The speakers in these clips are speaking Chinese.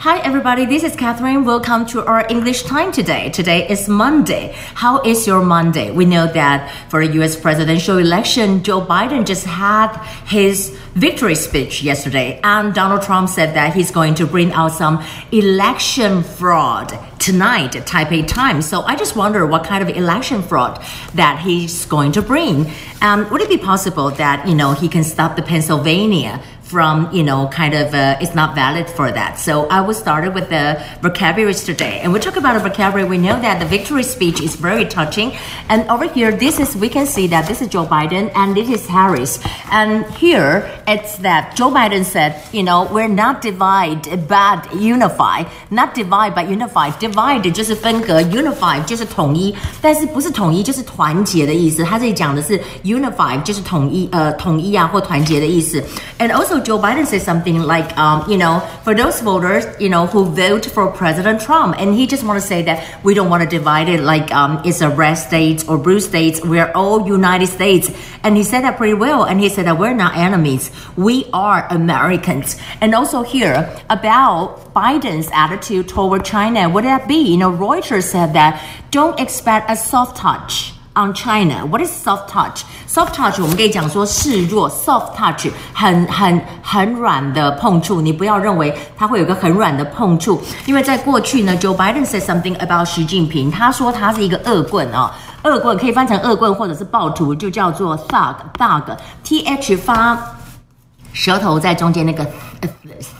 Hi, everybody. This is Catherine. Welcome to our English time today. Today is Monday. How is your Monday? We know that for the U.S. presidential election, Joe Biden just had his victory speech yesterday, and Donald Trump said that he's going to bring out some election fraud tonight at Taipei time. So I just wonder what kind of election fraud that he's going to bring. Um, would it be possible that you know he can stop the Pennsylvania from, you know, kind of, uh, it's not valid for that. So I will start with the vocabularies today. And we talk about a vocabulary. We know that the victory speech is very touching. And over here, this is, we can see that this is Joe Biden and this is Harris. And here, it's that Joe Biden said, you know, we're not divide, but unify. Not divide, but unify. Divide 就是分隔，unify 就是统一，但是不是统一就是团结的意思。他这里讲的是 unify 就是统一，呃，统一啊或团结的意思。And also Joe Biden said something like, um, you know, for those voters, you know, who vote for President Trump, and he just want to say that we don't want to divide it like um, it's a red states or blue states. We're all United States, and he said that pretty well. And he said that we're not enemies. We are Americans. And also here about Biden's attitude toward China, would that be? You know, Reuters said that don't expect a soft touch on China. What is soft touch? Soft touch 我们可以讲说示弱，soft touch 很很很软的碰触，你不要认为它会有个很软的碰触，因为在过去呢，Joe Biden said something about 习近平，他说他是一个恶棍啊、恶棍可以翻成恶棍或者是暴徒，就叫做 thug，thug，T H 发舌头在中间那个。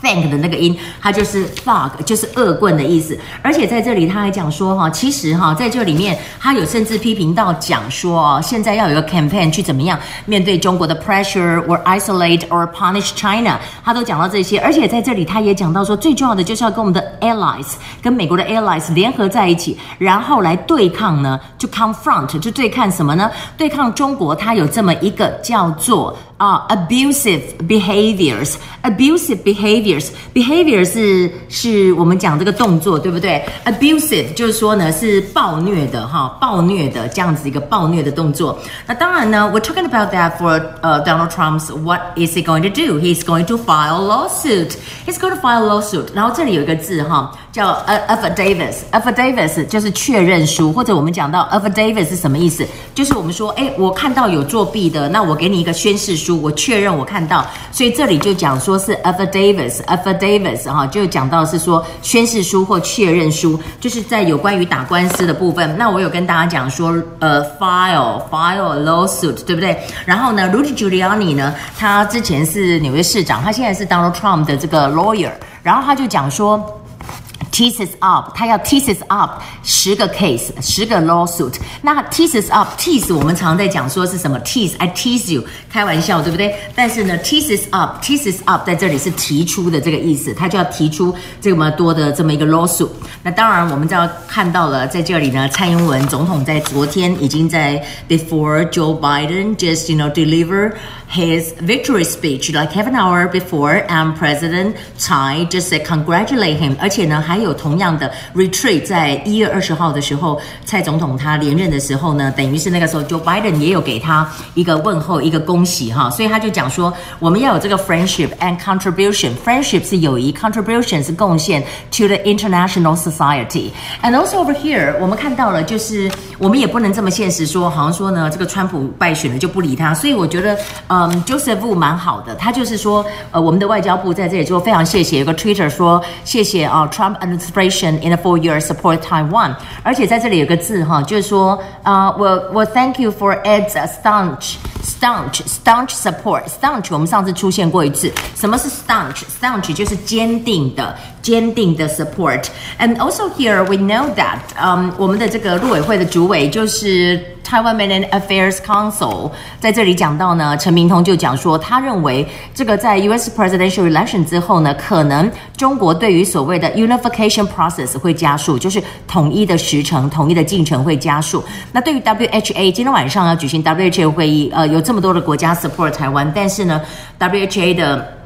Thank 的那个音，它就是 thug，就是恶棍的意思。而且在这里他还讲说哈，其实哈，在这里面他有甚至批评到讲说哦，现在要有一个 campaign 去怎么样面对中国的 pressure or isolate or punish China，他都讲到这些。而且在这里他也讲到说，最重要的就是要跟我们的 allies，跟美国的 allies 联合在一起，然后来对抗呢，就 confront，就对抗什么呢？对抗中国，它有这么一个叫做啊、uh, abusive behaviors，abusive。behaviors，behavior 是是我们讲这个动作，对不对？abusive 就是说呢是暴虐的哈，暴虐的这样子一个暴虐的动作。那当然呢，we're talking about that for 呃、uh, Donald Trump's what is he going to do? He's going to file a lawsuit. He's going to file a lawsuit. 然后这里有一个字哈。叫 affidavit，affidavit 就是确认书，或者我们讲到 affidavit 是什么意思？就是我们说，哎，我看到有作弊的，那我给你一个宣誓书， 我确认我看到，所以这里就讲说是 affidavit，affidavit 哈，就讲到是说宣誓书或确认书，就是在有关于打官司的部分。那我有跟大家讲说，呃，file file lawsuit，对不对？然后呢，Rudy Giuliani 呢，他之前是纽约市长，他现在是 Donald Trump 的这个 lawyer，然后他就讲说。Teases up，他要 teases up 十个 case，十个 lawsuit。那 teases up，tease 我们常在讲说是什么？tease，I tease you，开玩笑，对不对？但是呢，teases up，teases up 在这里是提出的这个意思，他就要提出这么多的这么一个 lawsuit。那当然，我们就要看到了，在这里呢，蔡英文总统在昨天已经在 before Joe Biden just you know deliver his victory speech like half an hour before，and President Tsai just said congratulate him，而且呢还。有同样的 retreat，在一月二十号的时候，蔡总统他连任的时候呢，等于是那个时候，Joe Biden 也有给他一个问候，一个恭喜哈，所以他就讲说，我们要有这个 friendship and contribution。friendship 是友谊，contribution 是贡献 to the international society。And also over here，我们看到了，就是我们也不能这么现实说，好像说呢，这个川普败选了就不理他。所以我觉得， 嗯，Joseph Wu 蛮好的，他就是说，呃，我们的外交部在这里就非常谢谢，有个 Twitter 说谢谢啊，Trump administration in a four year support Taiwan，而且在这里有个字哈，就是说啊，我、我 thank you for its staunch staunch staunch support staunch，我们上次出现过一次，什么是 staunch staunch 就是坚定的坚定的 support，and also here we know that，嗯、我们的这个陆委会的主委就是。Taiwan Affairs Council 在这里讲到呢，陈明通就讲说，他认为这个在 U.S. Presidential Election 之后呢，可能中国对于所谓的 Unification Process 会加速，就是统一的时程、统一的进程会加速。那对于 WHA 今天晚上要举行 WHA 会议，呃，有这么多的国家 support 台湾，但是呢，WHA 的。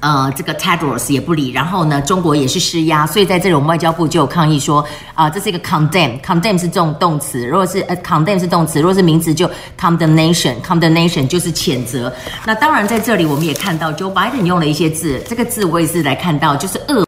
呃，这个 Tadros 也不理，然后呢，中国也是施压，所以在这里我们外交部就有抗议说，啊、这是一个 condemn，condemn 是这种动词，如果是呃 condemn 是动词，如果是名词就 condemnation，condemnation 就是谴责。那当然在这里我们也看到 Joe Biden 用了一些字，这个字我也是来看到，就是恶。